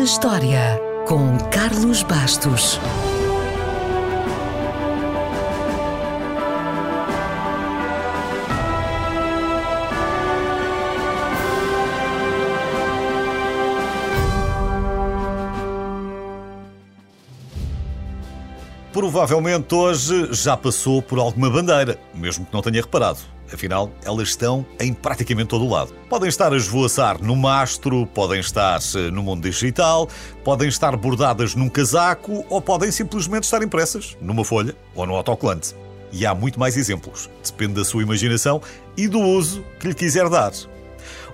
na História, com Carlos Bastos. Provavelmente hoje já passou por alguma bandeira, mesmo que não tenha reparado. Afinal, elas estão em praticamente todo o lado. Podem estar a esvoaçar no mastro, podem estar eh, no mundo digital, podem estar bordadas num casaco ou podem simplesmente estar impressas numa folha ou no autocolante. E há muito mais exemplos. Depende da sua imaginação e do uso que lhe quiser dar.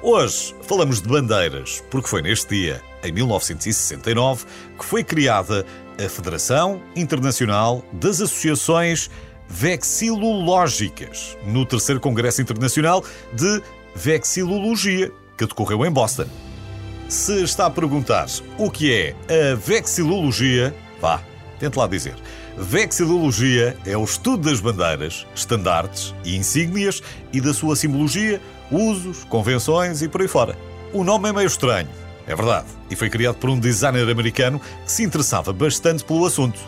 Hoje falamos de bandeiras, porque foi neste dia, em 1969, que foi criada a Federação Internacional das Associações Vexilológicas, no terceiro Congresso Internacional de Vexilologia, que decorreu em Boston. Se está a perguntar o que é a vexilologia, vá, tente lá dizer. Vexilologia é o estudo das bandeiras, estandartes e insígnias e da sua simbologia, usos, convenções e por aí fora. O nome é meio estranho, é verdade, e foi criado por um designer americano que se interessava bastante pelo assunto.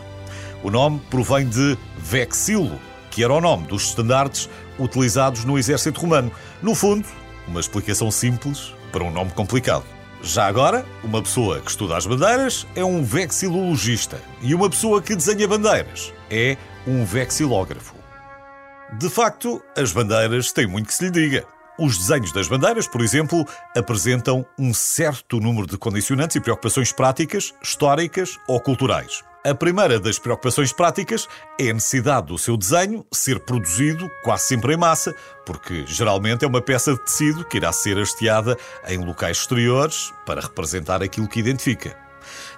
O nome provém de Vexilo, que era o nome dos estandartes utilizados no exército romano. No fundo, uma explicação simples para um nome complicado. Já agora, uma pessoa que estuda as bandeiras é um vexilologista e uma pessoa que desenha bandeiras é um vexilógrafo. De facto, as bandeiras têm muito que se lhe diga. Os desenhos das bandeiras, por exemplo, apresentam um certo número de condicionantes e preocupações práticas, históricas ou culturais. A primeira das preocupações práticas é a necessidade do seu desenho ser produzido quase sempre em massa, porque geralmente é uma peça de tecido que irá ser hasteada em locais exteriores para representar aquilo que identifica.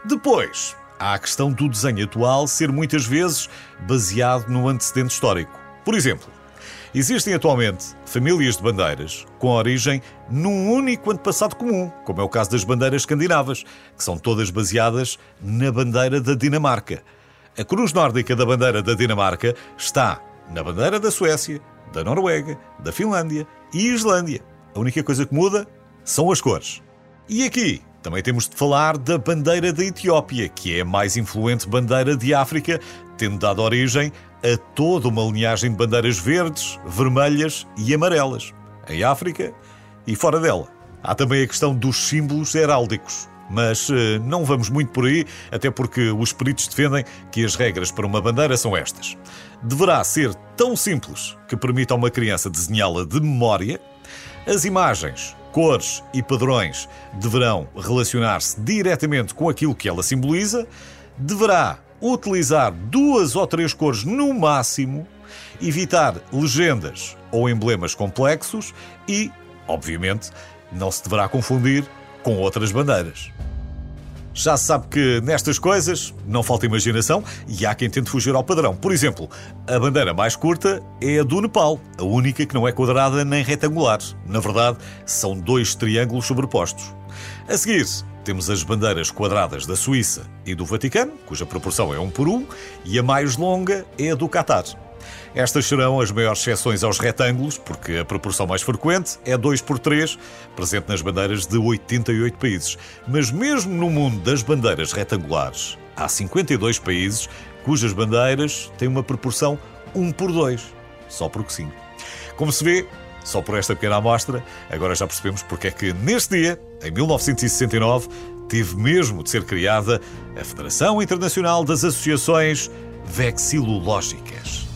Depois, há a questão do desenho atual ser muitas vezes baseado no antecedente histórico. Por exemplo, Existem atualmente famílias de bandeiras com origem num único antepassado comum, como é o caso das bandeiras escandinavas, que são todas baseadas na bandeira da Dinamarca. A cruz nórdica da bandeira da Dinamarca está na bandeira da Suécia, da Noruega, da Finlândia e Islândia. A única coisa que muda são as cores. E aqui também temos de falar da bandeira da Etiópia, que é a mais influente bandeira de África, tendo dado origem a toda uma linhagem de bandeiras verdes, vermelhas e amarelas, em África e fora dela. Há também a questão dos símbolos heráldicos, mas eh, não vamos muito por aí, até porque os peritos defendem que as regras para uma bandeira são estas. Deverá ser tão simples que permita a uma criança desenhá-la de memória. As imagens, cores e padrões deverão relacionar-se diretamente com aquilo que ela simboliza. Deverá utilizar duas ou três cores no máximo, evitar legendas ou emblemas complexos e, obviamente, não se deverá confundir com outras bandeiras. Já se sabe que nestas coisas não falta imaginação e há quem tente fugir ao padrão. Por exemplo, a bandeira mais curta é a do Nepal, a única que não é quadrada nem retangular. Na verdade, são dois triângulos sobrepostos. A seguir, temos as bandeiras quadradas da Suíça e do Vaticano, cuja proporção é 1 por 1, e a mais longa é a do Catar. Estas serão as maiores exceções aos retângulos, porque a proporção mais frequente é 2 por 3, presente nas bandeiras de 88 países. Mas mesmo no mundo das bandeiras retangulares, há 52 países cujas bandeiras têm uma proporção 1 por 2, só porque sim. Como se vê, só por esta pequena amostra, agora já percebemos porque é que neste dia, em 1969, teve mesmo de ser criada a Federação Internacional das Associações Vexilológicas.